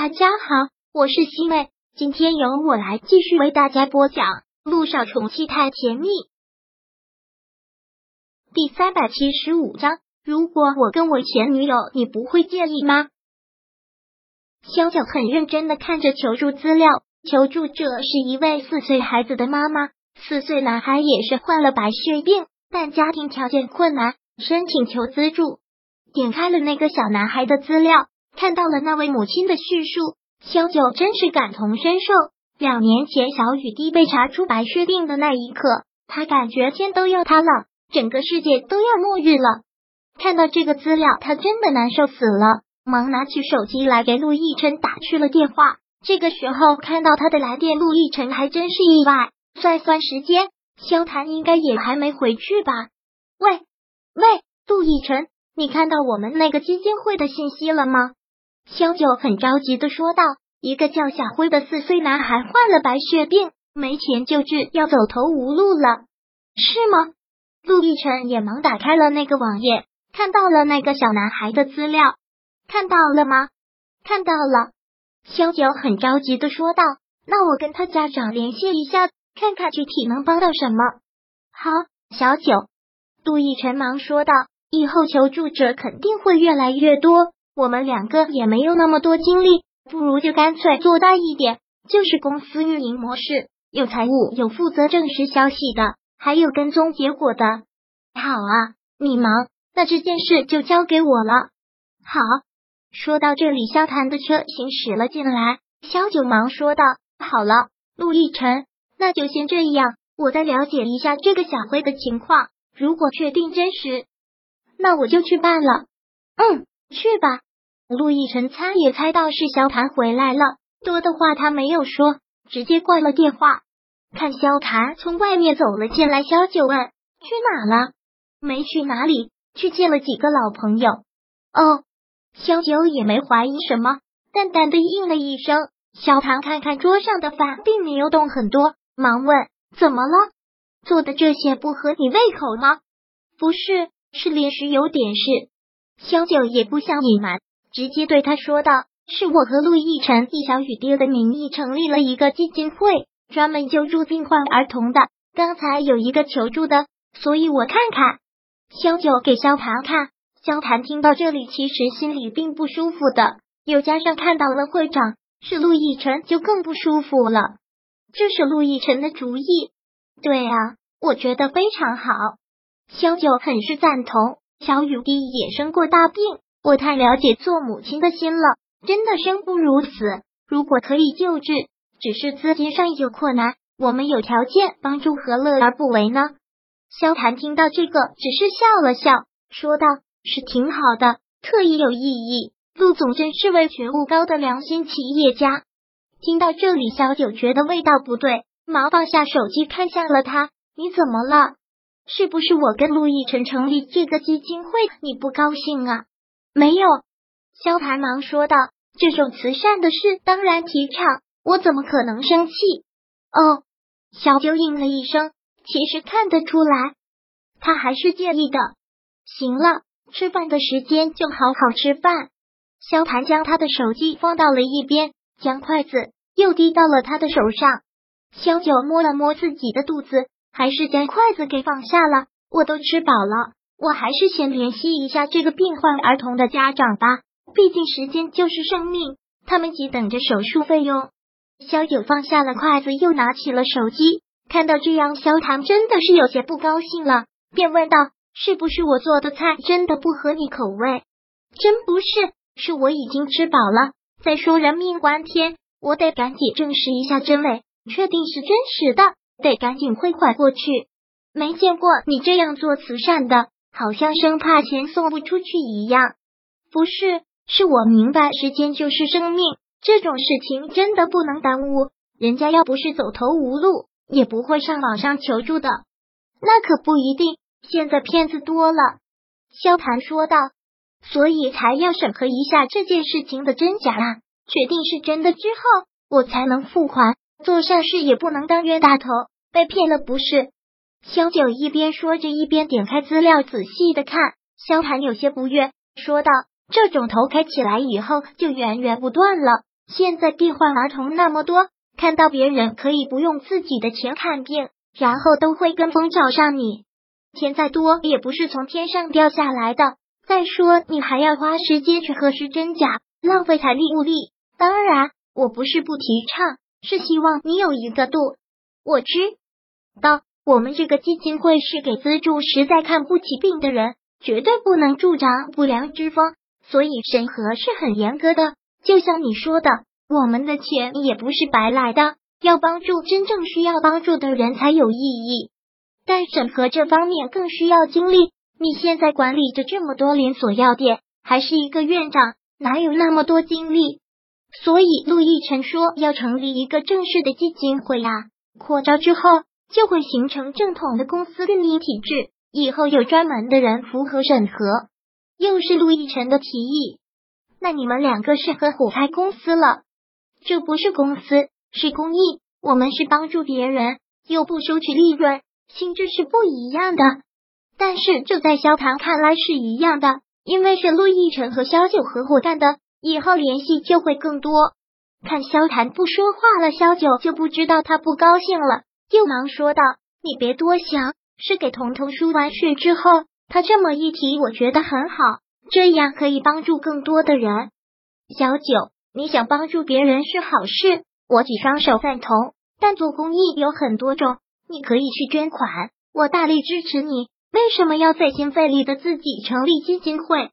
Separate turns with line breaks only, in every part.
大家好，我是西妹，今天由我来继续为大家播讲《路上宠妻太甜蜜》第三百七十五章。如果我跟我前女友，你不会介意吗？萧九很认真的看着求助资料，求助者是一位四岁孩子的妈妈，四岁男孩也是患了白血病，但家庭条件困难，申请求资助。点开了那个小男孩的资料。看到了那位母亲的叙述，萧九真是感同身受。两年前小雨滴被查出白血病的那一刻，他感觉天都要塌了，整个世界都要末日了。看到这个资料，他真的难受死了，忙拿起手机来给陆亦辰打去了电话。这个时候看到他的来电，陆亦辰还真是意外。算算时间，萧谈应该也还没回去吧？喂喂，陆亦辰，你看到我们那个基金会的信息了吗？萧九很着急的说道：“一个叫小辉的四岁男孩患了白血病，没钱救治，要走投无路了，是吗？”陆亦辰也忙打开了那个网页，看到了那个小男孩的资料，看到了吗？看到了。萧九很着急的说道：“那我跟他家长联系一下，看看具体能帮到什么。”好，小九。陆亦辰忙说道：“以后求助者肯定会越来越多。”我们两个也没有那么多精力，不如就干脆做大一点，就是公司运营模式，有财务，有负责证实消息的，还有跟踪结果的。好啊，你忙，那这件事就交给我了。好，说到这里，萧谈的车行驶了进来，萧九忙说道：“好了，陆亦辰，那就先这样，我再了解一下这个小辉的情况，如果确定真实，那我就去办了。嗯，去吧。”陆亦辰猜也猜到是萧谭回来了，多的话他没有说，直接挂了电话。看萧谭从外面走了进来，萧九问：“去哪了？”“没去哪里，去见了几个老朋友。”哦，萧九也没怀疑什么，淡淡的应了一声。萧谭看看桌上的饭，并没有动很多，忙问：“怎么了？做的这些不合你胃口吗？”“不是，是临时有点事。”萧九也不想隐瞒。直接对他说道：“是我和陆亦辰以小雨滴的名义成立了一个基金会，专门救助病患儿童的。刚才有一个求助的，所以我看看。”萧九给萧谭看，萧谭听到这里，其实心里并不舒服的，又加上看到了会长是陆亦辰，就更不舒服了。这是陆亦辰的主意，对啊，我觉得非常好。萧九很是赞同。小雨滴也生过大病。我太了解做母亲的心了，真的生不如死。如果可以救治，只是资金上有困难，我们有条件帮助，何乐而不为呢？萧谈听到这个，只是笑了笑，说道：“是挺好的，特意有意义。陆总真是位觉悟高的良心企业家。”听到这里，小九觉得味道不对，忙放下手机，看向了他：“你怎么了？是不是我跟陆亦辰成立这个基金会，你不高兴啊？”没有，萧谈忙说道：“这种慈善的事当然提倡，我怎么可能生气？”哦，小九应了一声，其实看得出来，他还是介意的。行了，吃饭的时间就好好吃饭。萧谈将他的手机放到了一边，将筷子又递到了他的手上。萧九摸了摸自己的肚子，还是将筷子给放下了。我都吃饱了。我还是先联系一下这个病患儿童的家长吧，毕竟时间就是生命，他们急等着手术费用。萧九放下了筷子，又拿起了手机，看到这样，萧唐真的是有些不高兴了，便问道：“是不是我做的菜真的不合你口味？”“真不是，是我已经吃饱了。再说人命关天，我得赶紧证实一下真伪，确定是真实的，得赶紧汇款过去。没见过你这样做慈善的。”好像生怕钱送不出去一样，不是？是我明白，时间就是生命，这种事情真的不能耽误。人家要不是走投无路，也不会上网上求助的。那可不一定，现在骗子多了。萧谭说道，所以才要审核一下这件事情的真假啦，确定是真的之后，我才能付款。做善事也不能当冤大头，被骗了不是？萧九一边说着，一边点开资料仔细的看。萧寒有些不悦，说道：“这种头开起来以后就源源不断了，现在病患儿童那么多，看到别人可以不用自己的钱看病，然后都会跟风找上你。钱再多也不是从天上掉下来的。再说，你还要花时间去核实真假，浪费财力物力。当然，我不是不提倡，是希望你有一个度。我知道，我们这个基金会是给资助实在看不起病的人，绝对不能助长不良之风，所以审核是很严格的。就像你说的，我们的钱也不是白来的，要帮助真正需要帮助的人才有意义。但审核这方面更需要精力。你现在管理着这么多连锁药店，还是一个院长，哪有那么多精力？所以陆毅辰说要成立一个正式的基金会啊，扩招之后就会形成正统的公司运营体制，以后有专门的人符合审核。又是陆毅辰的提议，那你们两个是合伙开公司了？这不是公司，是公益，我们是帮助别人，又不收取利润，性质是不一样的。但是这在萧唐看来是一样的，因为是陆亦辰和萧九合伙干的，以后联系就会更多。看萧谈不说话了，萧九就不知道他不高兴了，又忙说道：“你别多想，是给彤彤输完血之后，他这么一提，我觉得很好，这样可以帮助更多的人。”小九，你想帮助别人是好事，我举双手赞同。但做公益有很多种，你可以去捐款，我大力支持你。为什么要费心费力的自己成立基金会？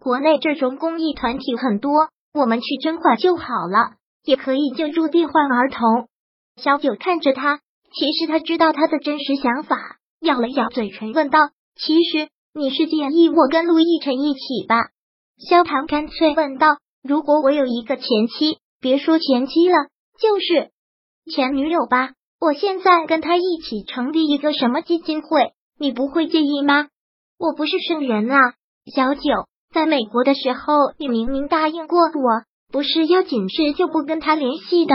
国内这种公益团体很多，我们去捐款就好了，也可以救助病患儿童。小九看着他，其实他知道他的真实想法，咬了咬嘴唇，问道：“其实你是建议我跟陆亦辰一起吧？”萧唐干脆问道：“如果我有一个前妻，别说前妻了，就是前女友吧，我现在跟他一起成立一个什么基金会？”你不会介意吗？我不是圣人啊，小九，在美国的时候，你明明答应过我，不是要紧事就不跟他联系的。